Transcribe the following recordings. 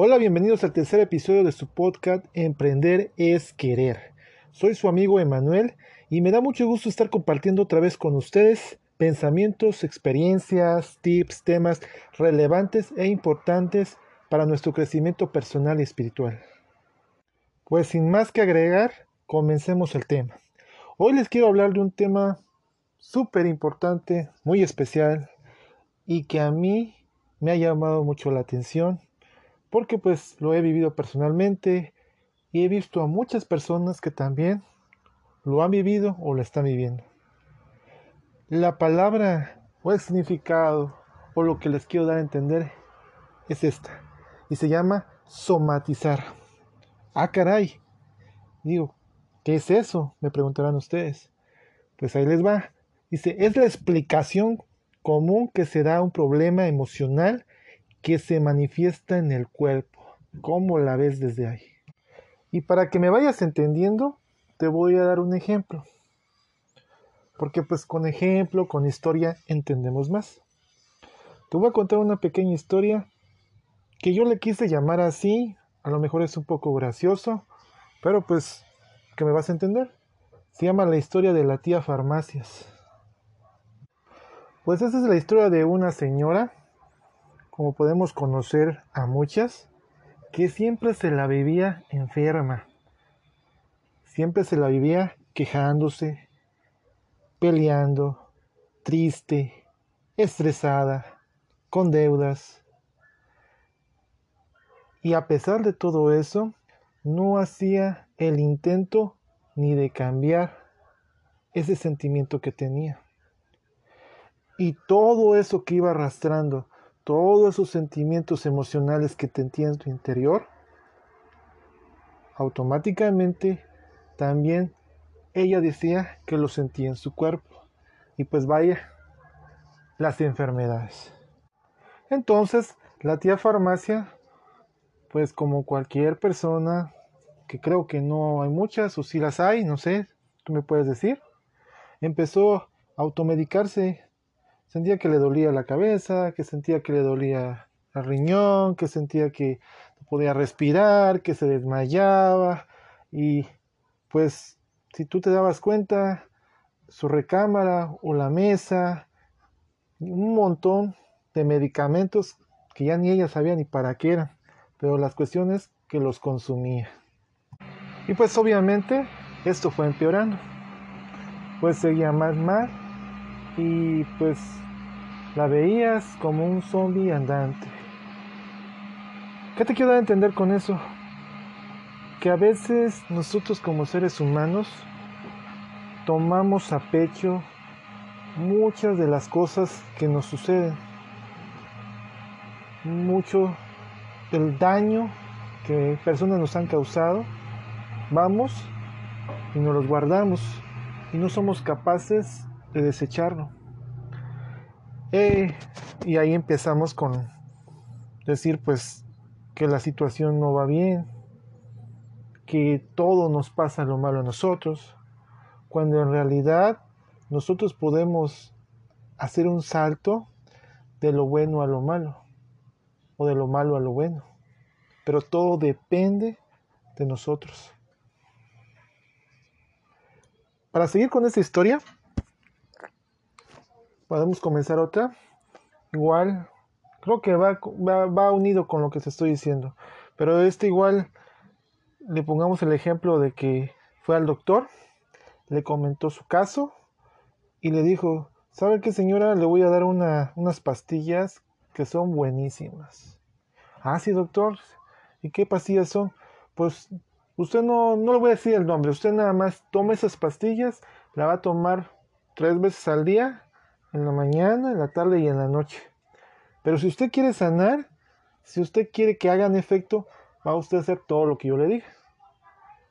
Hola, bienvenidos al tercer episodio de su podcast Emprender es Querer. Soy su amigo Emanuel y me da mucho gusto estar compartiendo otra vez con ustedes pensamientos, experiencias, tips, temas relevantes e importantes para nuestro crecimiento personal y espiritual. Pues sin más que agregar, comencemos el tema. Hoy les quiero hablar de un tema súper importante, muy especial y que a mí me ha llamado mucho la atención porque pues lo he vivido personalmente y he visto a muchas personas que también lo han vivido o lo están viviendo. La palabra o el significado o lo que les quiero dar a entender es esta y se llama somatizar. Ah, caray. Digo, ¿qué es eso? Me preguntarán ustedes. Pues ahí les va. Dice, es la explicación común que se da a un problema emocional que se manifiesta en el cuerpo. ¿Cómo la ves desde ahí? Y para que me vayas entendiendo, te voy a dar un ejemplo. Porque pues con ejemplo, con historia, entendemos más. Te voy a contar una pequeña historia que yo le quise llamar así. A lo mejor es un poco gracioso, pero pues que me vas a entender. Se llama la historia de la tía farmacias. Pues esa es la historia de una señora como podemos conocer a muchas, que siempre se la vivía enferma, siempre se la vivía quejándose, peleando, triste, estresada, con deudas. Y a pesar de todo eso, no hacía el intento ni de cambiar ese sentimiento que tenía. Y todo eso que iba arrastrando, todos esos sentimientos emocionales que te en tu interior, automáticamente también ella decía que lo sentía en su cuerpo. Y pues vaya, las enfermedades. Entonces, la tía farmacia, pues como cualquier persona, que creo que no hay muchas, o si las hay, no sé, tú me puedes decir, empezó a automedicarse Sentía que le dolía la cabeza, que sentía que le dolía el riñón, que sentía que no podía respirar, que se desmayaba. Y pues si tú te dabas cuenta, su recámara o la mesa, un montón de medicamentos que ya ni ella sabía ni para qué eran, pero las cuestiones que los consumía. Y pues obviamente esto fue empeorando. Pues seguía más mal y pues la veías como un zombie andante. ¿Qué te quiero dar a entender con eso? Que a veces nosotros como seres humanos tomamos a pecho muchas de las cosas que nos suceden. Mucho del daño que personas nos han causado. Vamos y nos los guardamos y no somos capaces de desecharlo. Eh, y ahí empezamos con decir pues que la situación no va bien, que todo nos pasa lo malo a nosotros, cuando en realidad nosotros podemos hacer un salto de lo bueno a lo malo, o de lo malo a lo bueno, pero todo depende de nosotros. Para seguir con esta historia, podemos comenzar otra. Igual, creo que va, va, unido con lo que te estoy diciendo. Pero este igual, le pongamos el ejemplo de que fue al doctor, le comentó su caso y le dijo, ¿sabe qué señora? Le voy a dar una, unas pastillas que son buenísimas. Ah, sí, doctor. ¿Y qué pastillas son? Pues usted no, no le voy a decir el nombre, usted nada más toma esas pastillas, la va a tomar tres veces al día en la mañana, en la tarde y en la noche. Pero si usted quiere sanar, si usted quiere que hagan efecto, va a usted hacer todo lo que yo le dije.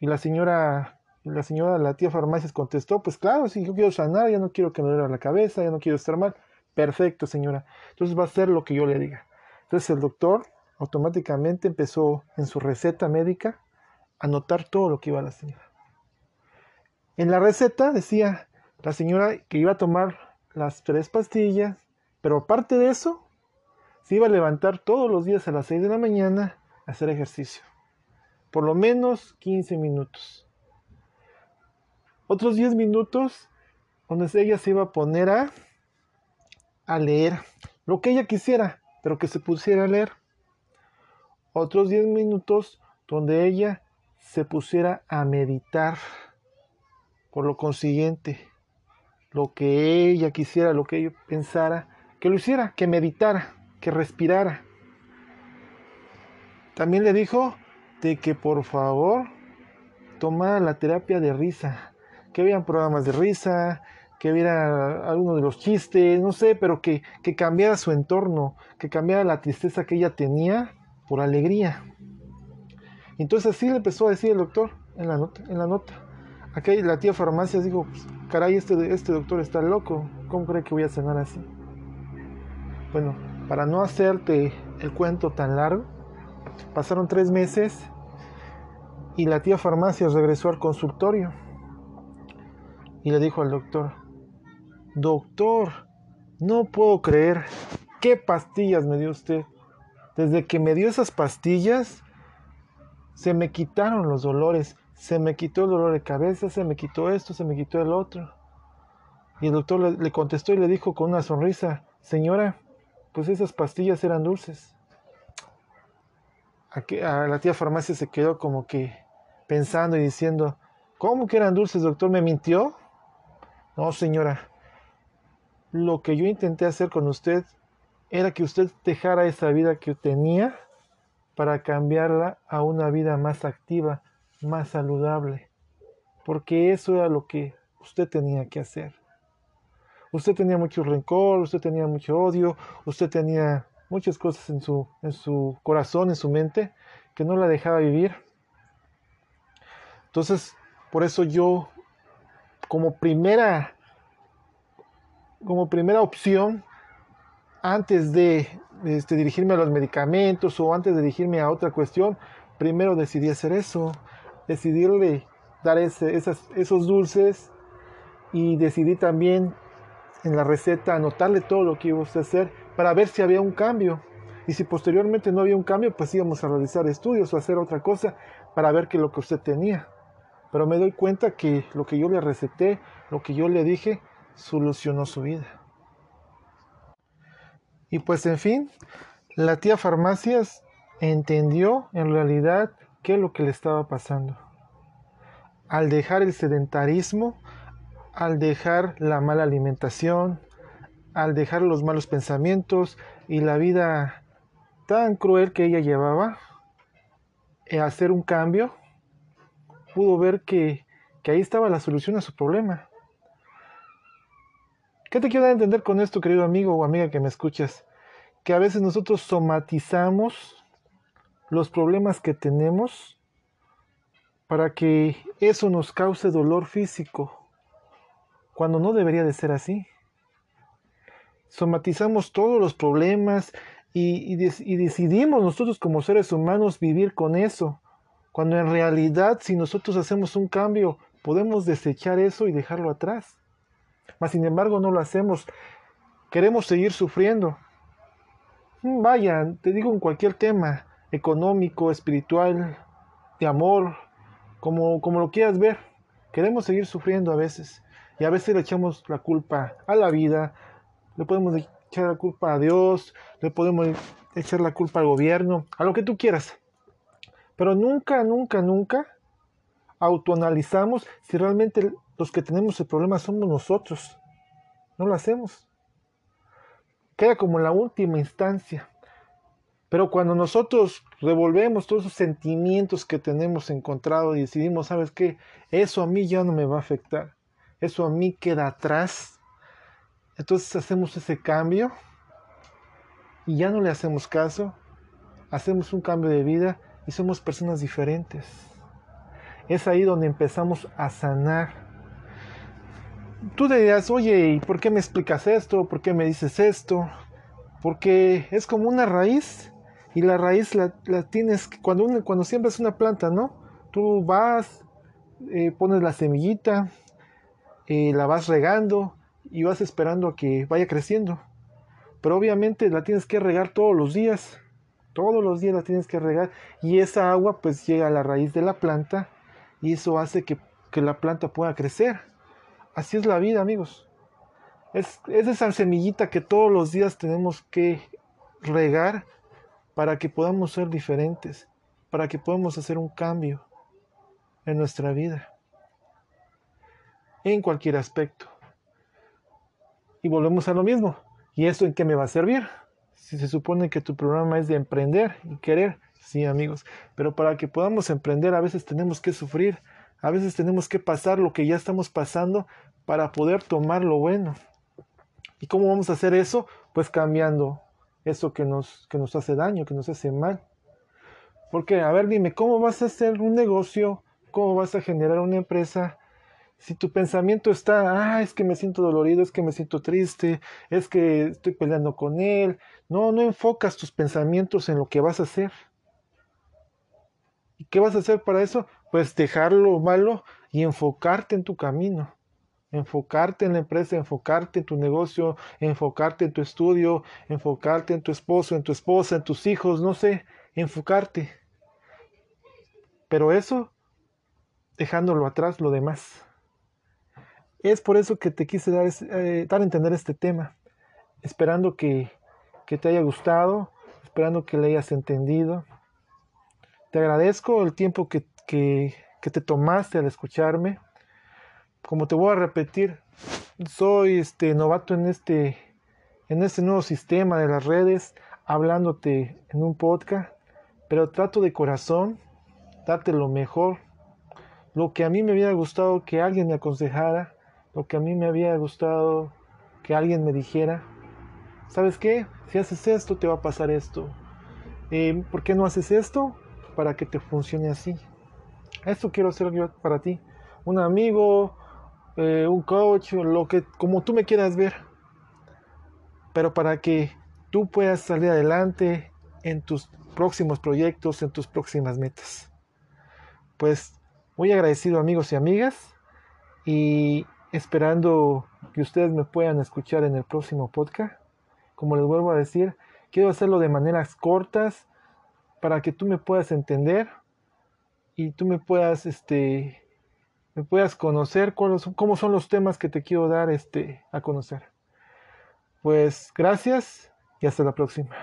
Y la señora, la señora, la tía farmacias contestó, pues claro, si yo quiero sanar, ya no quiero que me duela la cabeza, ya no quiero estar mal. Perfecto, señora. Entonces va a hacer lo que yo le diga. Entonces el doctor automáticamente empezó en su receta médica a anotar todo lo que iba a la señora. En la receta decía la señora que iba a tomar las tres pastillas, pero aparte de eso, se iba a levantar todos los días a las 6 de la mañana hacer ejercicio. Por lo menos 15 minutos. Otros 10 minutos donde ella se iba a poner a, a leer lo que ella quisiera, pero que se pusiera a leer. Otros 10 minutos donde ella se pusiera a meditar. Por lo consiguiente, lo que ella quisiera, lo que ella pensara, que lo hiciera, que meditara, que respirara. También le dijo de que por favor tomara la terapia de risa, que vean programas de risa, que viera alguno de los chistes, no sé, pero que, que cambiara su entorno, que cambiara la tristeza que ella tenía por alegría. Entonces así le empezó a decir el doctor en la nota. En la nota. Aquí la tía farmacia dijo, pues, caray, este, este doctor está loco, ¿cómo cree que voy a cenar así? Bueno, para no hacerte el cuento tan largo, pasaron tres meses y la tía farmacia regresó al consultorio y le dijo al doctor, doctor, no puedo creer, ¿qué pastillas me dio usted? Desde que me dio esas pastillas, se me quitaron los dolores, se me quitó el dolor de cabeza, se me quitó esto, se me quitó el otro. Y el doctor le, contestó y le dijo con una sonrisa, señora, pues esas pastillas eran dulces. a la tía farmacia se quedó como que pensando y diciendo, ¿cómo que eran dulces, doctor? ¿Me mintió? No, señora. Lo que yo intenté hacer con usted era que usted dejara esa vida que tenía para cambiarla a una vida más activa, más saludable. Porque eso era lo que usted tenía que hacer. Usted tenía mucho rencor, usted tenía mucho odio, usted tenía muchas cosas en su, en su corazón, en su mente, que no la dejaba vivir. Entonces, por eso yo, como primera, como primera opción, antes de este, dirigirme a los medicamentos o antes de dirigirme a otra cuestión, primero decidí hacer eso, decidirle dar ese, esos dulces y decidí también en la receta anotarle todo lo que iba a hacer para ver si había un cambio. Y si posteriormente no había un cambio, pues íbamos a realizar estudios o hacer otra cosa para ver qué es lo que usted tenía. Pero me doy cuenta que lo que yo le receté, lo que yo le dije, solucionó su vida. Y pues en fin, la tía Farmacias entendió en realidad qué es lo que le estaba pasando. Al dejar el sedentarismo, al dejar la mala alimentación, al dejar los malos pensamientos y la vida tan cruel que ella llevaba, e hacer un cambio, pudo ver que, que ahí estaba la solución a su problema. ¿Qué te quiero dar a entender con esto, querido amigo o amiga que me escuchas? Que a veces nosotros somatizamos los problemas que tenemos para que eso nos cause dolor físico, cuando no debería de ser así. Somatizamos todos los problemas y, decidimos nosotros como seres humanos vivir con eso, cuando en realidad si nosotros hacemos un cambio, podemos desechar eso y dejarlo atrás. Mas sin embargo no lo hacemos. Queremos seguir sufriendo. Mm, vaya, te digo en cualquier tema, económico, espiritual, de amor, como, como lo quieras ver. Queremos seguir sufriendo a veces. Y a veces le echamos la culpa a la vida, le podemos echar la culpa a Dios, le podemos echar la culpa al gobierno, a lo que tú quieras. Pero nunca, nunca, nunca autoanalizamos si realmente los que tenemos el problema somos nosotros. No lo hacemos. Queda como la última instancia. Pero cuando nosotros revolvemos todos esos sentimientos que tenemos encontrado y decidimos, ¿sabes qué? Eso a mí ya no me va a afectar. Eso a mí queda atrás. Entonces hacemos ese cambio y ya no le hacemos caso. Hacemos un cambio de vida y somos personas diferentes. Es ahí donde empezamos a sanar tú dirás, oye, ¿y por qué me explicas esto? ¿Por qué me dices esto? Porque es como una raíz y la raíz la, tienes cuando, cuando siembras una planta, ¿no? Tú vas, eh, pones la semillita, eh, la vas regando y vas esperando a que vaya creciendo. Pero obviamente la tienes que regar todos los días. Todos los días la tienes que regar y esa agua pues llega a la raíz de la planta y eso hace que, la planta pueda crecer. Así es la vida, amigos. Es esa semillita que todos los días tenemos que regar para que podamos ser diferentes, para que podamos hacer un cambio en nuestra vida, en cualquier aspecto. Y volvemos a lo mismo. ¿Y esto en qué me va a servir? Si se supone que tu programa es de emprender y querer, sí amigos, pero para que podamos emprender a veces tenemos que sufrir, a veces tenemos que pasar lo que ya estamos pasando para poder tomar lo bueno. ¿Y cómo vamos a hacer eso? Pues cambiando eso que nos, que nos hace daño, que nos hace mal. Porque, a ver, dime, ¿cómo vas a hacer un negocio? ¿Cómo vas a generar una empresa? Si tu pensamiento está, ah, es que me siento dolorido, es que me siento triste, es que estoy peleando con él. No, no enfocas tus pensamientos en lo que vas a hacer. ¿Y qué vas a hacer para eso? Pues dejar lo malo y enfocarte en tu camino enfocarte en la empresa, enfocarte en tu negocio, enfocarte en tu estudio, enfocarte en tu esposo, en tu esposa, en tus hijos, no sé, enfocarte. Pero eso, dejándolo atrás, lo demás. Es por eso que te quise dar, eh, dar a entender este tema, esperando que, que te haya gustado, esperando que le hayas entendido. Te agradezco el tiempo que, que, que te tomaste al escucharme como te voy a repetir, soy este novato en este en este nuevo sistema de las redes, hablándote en un podcast, pero trato de corazón darte lo mejor, lo que a mí me había gustado que alguien me aconsejara, lo que a mí me había gustado que alguien me dijera, ¿sabes qué? Si haces esto te va a pasar esto. Eh, ¿Por qué no haces esto? Para que te funcione así. Esto quiero hacer yo para ti. Un amigo, eh, un coach, lo que como tú me quieras ver. Pero para que tú puedas salir adelante en tus próximos proyectos, en tus próximas metas. Pues muy agradecido amigos y amigas y esperando que ustedes me puedan escuchar en el próximo podcast. Como les vuelvo a decir, quiero hacerlo de maneras cortas para que tú me puedas entender y tú me puedas este me puedas conocer cómo son los temas que te quiero dar este, a conocer. Pues gracias y hasta la próxima.